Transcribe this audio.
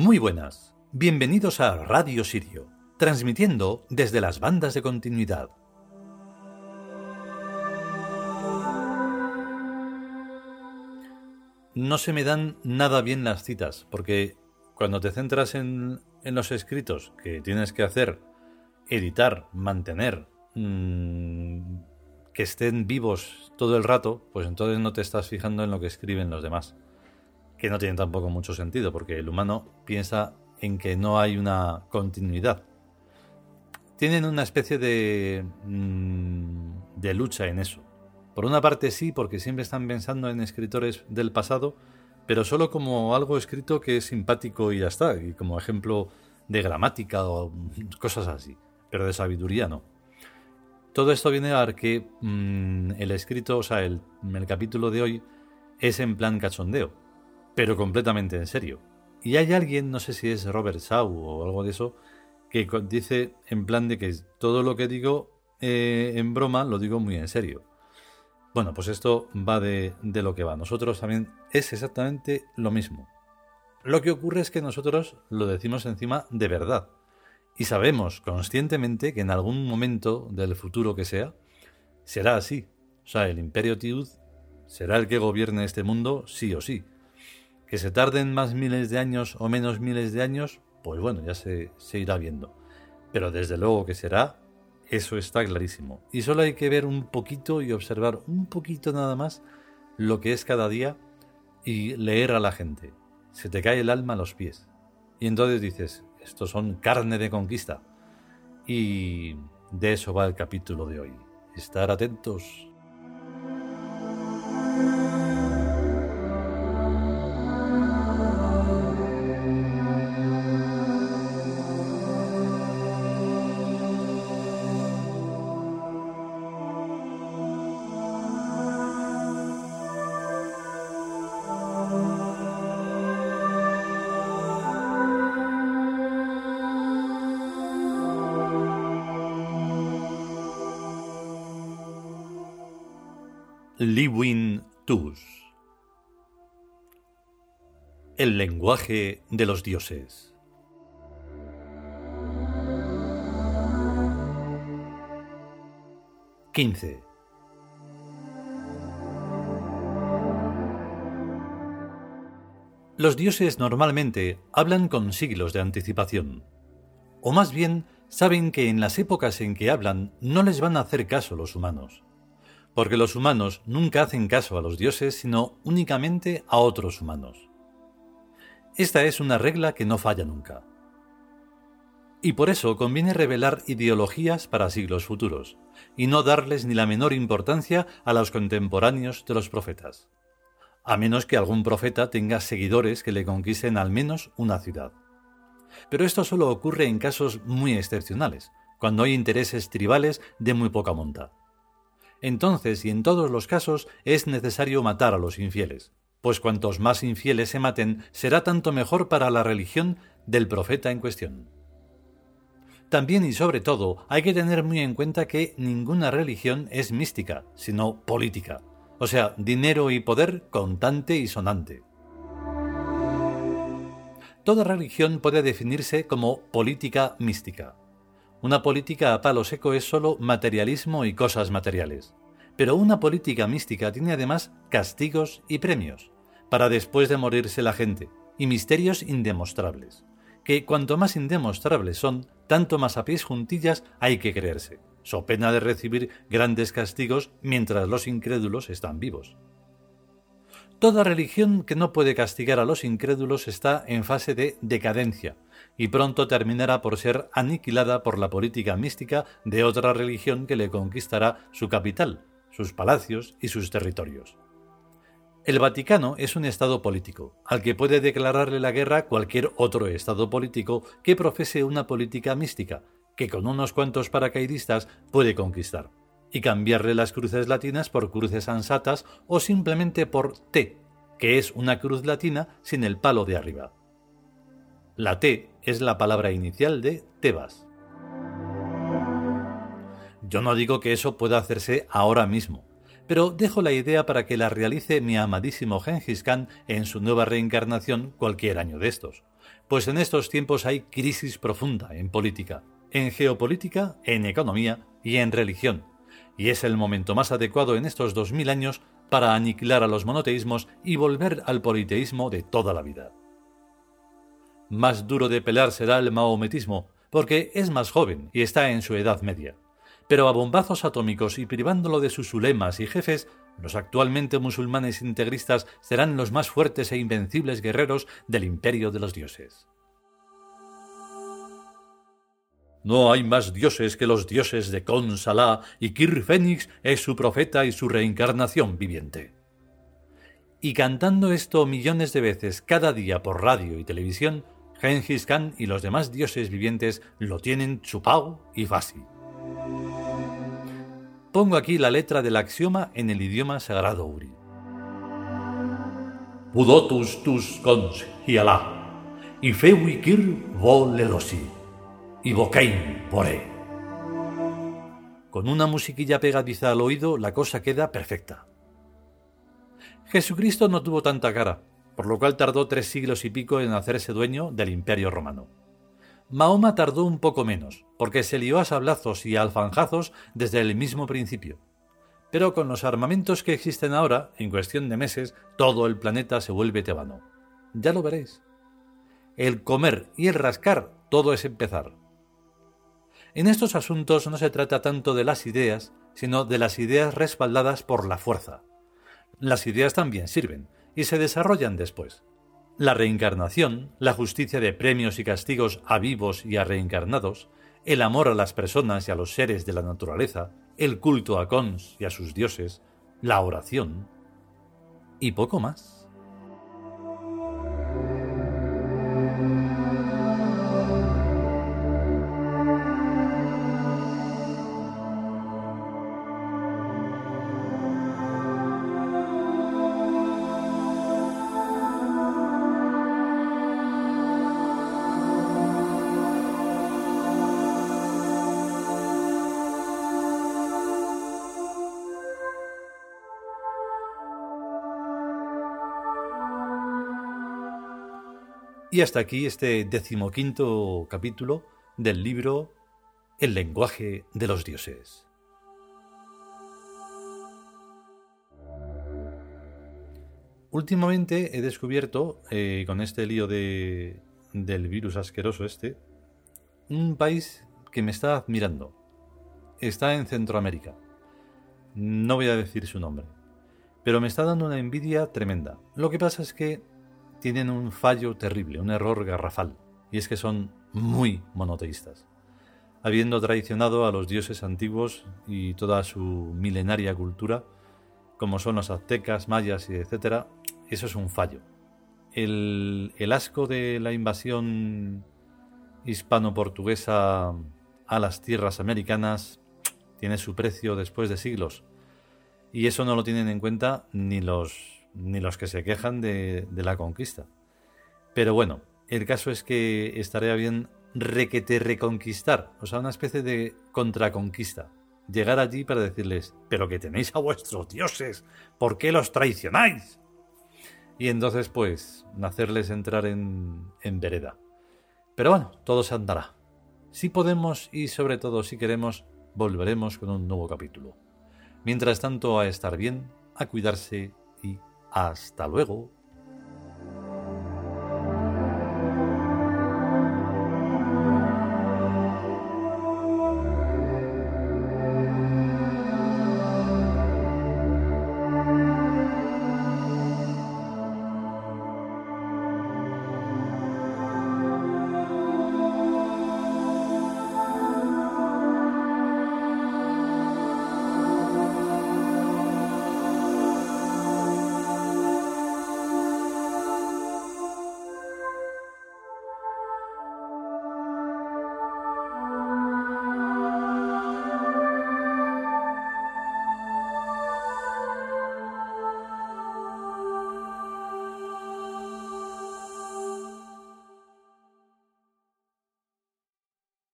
Muy buenas, bienvenidos a Radio Sirio, transmitiendo desde las bandas de continuidad. No se me dan nada bien las citas, porque cuando te centras en, los escritos que tienes que hacer, editar, mantener, mm, que estén vivos todo el rato, pues entonces no te estás fijando en lo que escriben los demás que no tiene tampoco mucho sentido, porque el humano piensa en que no hay una continuidad. Tienen una especie de, mm, de lucha en eso. Por una parte sí, porque siempre están pensando en escritores del pasado, pero solo como algo escrito que es simpático y ya está, y como ejemplo de gramática o cosas así, pero de sabiduría no. Todo esto viene a que mm, el escrito, o sea, el, el capítulo de hoy es en plan cachondeo pero completamente en serio. Y hay alguien, no sé si es Robert Shaw o algo de eso, que dice en plan de que todo lo que digo eh, en broma lo digo muy en serio. Bueno, pues esto va de, lo que va. Nosotros también es exactamente lo mismo. Lo que ocurre es que nosotros lo decimos encima de verdad. Y sabemos conscientemente que en algún momento del futuro que sea, será así. O sea, el imperio Tiud será el que gobierne este mundo sí o sí. Que se tarden más miles de años o menos miles de años, pues bueno, ya se, se irá viendo. Pero desde luego que será, eso está clarísimo. Y solo hay que ver un poquito y observar un poquito nada más lo que es cada día y leer a la gente. Se te cae el alma a los pies. Y entonces dices, estos son carne de conquista. Y de eso va el capítulo de hoy. Estar atentos. Tus. El lenguaje de los dioses. XV Los dioses normalmente hablan con siglos de anticipación, o más bien saben que en las épocas en que hablan no les van a hacer caso los humanos porque los humanos nunca hacen caso a los dioses, sino únicamente a otros humanos. Esta es una regla que no falla nunca. Y por eso conviene revelar ideologías para siglos futuros, y no darles ni la menor importancia a los contemporáneos de los profetas, a menos que algún profeta tenga seguidores que le conquisten al menos una ciudad. Pero esto solo ocurre en casos muy excepcionales, cuando hay intereses tribales de muy poca monta entonces y en todos los casos es necesario matar a los infieles, pues cuantos más infieles se maten será tanto mejor para la religión del profeta en cuestión. También y sobre todo hay que tener muy en cuenta que ninguna religión es mística, sino política, o sea, dinero y poder contante y sonante. Toda religión puede definirse como política mística. Una política a palo seco es solo materialismo y cosas materiales. Pero una política mística tiene además castigos y premios, para después de morirse la gente, y misterios indemostrables, que cuanto más indemostrables son, tanto más a pies juntillas hay que creerse, so pena de recibir grandes castigos mientras los incrédulos están vivos. Toda religión que no puede castigar a los incrédulos está en fase de decadencia, y pronto terminará por ser aniquilada por la política mística de otra religión que le conquistará su capital, sus palacios y sus territorios. El Vaticano es un Estado político, al que puede declararle la guerra cualquier otro Estado político que profese una política mística, que con unos cuantos paracaidistas puede conquistar, y cambiarle las cruces latinas por cruces ansatas o simplemente por T, que es una cruz latina sin el palo de arriba. La T es la palabra inicial de Tebas. Yo no digo que eso pueda hacerse ahora mismo, pero dejo la idea para que la realice mi amadísimo Gengis Khan en su nueva reencarnación cualquier año de estos, Pues en estos tiempos hay crisis profunda en política, en geopolítica, en economía y en religión. Y es el momento más adecuado en estos dos mil años para aniquilar a los monoteísmos y volver al politeísmo de toda la vida. Más duro de pelar será el maometismo, porque es más joven y está en su edad media. Pero a bombazos atómicos y privándolo de sus ulemas y jefes, los actualmente musulmanes integristas serán los más fuertes e invencibles guerreros del imperio de los dioses. No hay más dioses que los dioses de Kon Salah y Kir Fénix es su profeta y su reencarnación viviente. Y cantando esto millones de veces cada día por radio y televisión, Genghis Khan y los demás dioses vivientes lo tienen chupao y fácil. Pongo aquí la letra del axioma en el idioma sagrado Uri. Pudotus tus cons y y fewikir vo lelosi, y bokein poré. Con una musiquilla pegadiza al oído, la cosa queda perfecta. Jesucristo no tuvo tanta cara, por lo cual tardó tres siglos y pico en hacerse dueño del imperio romano. Mahoma tardó un poco menos, porque se lió a sablazos y alfanjazos desde el mismo principio. Pero con los armamentos que existen ahora, en cuestión de meses, todo el planeta se vuelve tebano. Ya lo veréis. El comer y el rascar, todo es empezar. En estos asuntos no se trata tanto de las ideas, sino de las ideas respaldadas por la fuerza. Las ideas también sirven, y se desarrollan después. La reencarnación, la justicia de premios y castigos a vivos y a reencarnados, el amor a las personas y a los seres de la naturaleza, el culto a Cons y a sus dioses, la oración y poco más. Y hasta aquí este decimoquinto capítulo del libro El lenguaje de los dioses. Últimamente he descubierto, eh, con este lío de, del virus asqueroso este, un país que me está admirando. Está en Centroamérica. No voy a decir su nombre. Pero me está dando una envidia tremenda. Lo que pasa es que tienen un fallo terrible, un error garrafal, y es que son muy monoteístas. Habiendo traicionado a los dioses antiguos y toda su milenaria cultura, como son los aztecas, mayas y etc., eso es un fallo. El, el asco de la invasión hispano-portuguesa a las tierras americanas tiene su precio después de siglos. Y eso no lo tienen en cuenta ni los ni los que se quejan de, la conquista. Pero bueno, el caso es que estaría bien requete reconquistar, o sea, una especie de contraconquista. Llegar allí para decirles, pero que tenéis a vuestros dioses, ¿por qué los traicionáis? Y entonces, pues, hacerles entrar en, en vereda. Pero bueno, todo se andará. Si podemos y sobre todo si queremos, volveremos con un nuevo capítulo. Mientras tanto, a estar bien, a cuidarse hasta luego.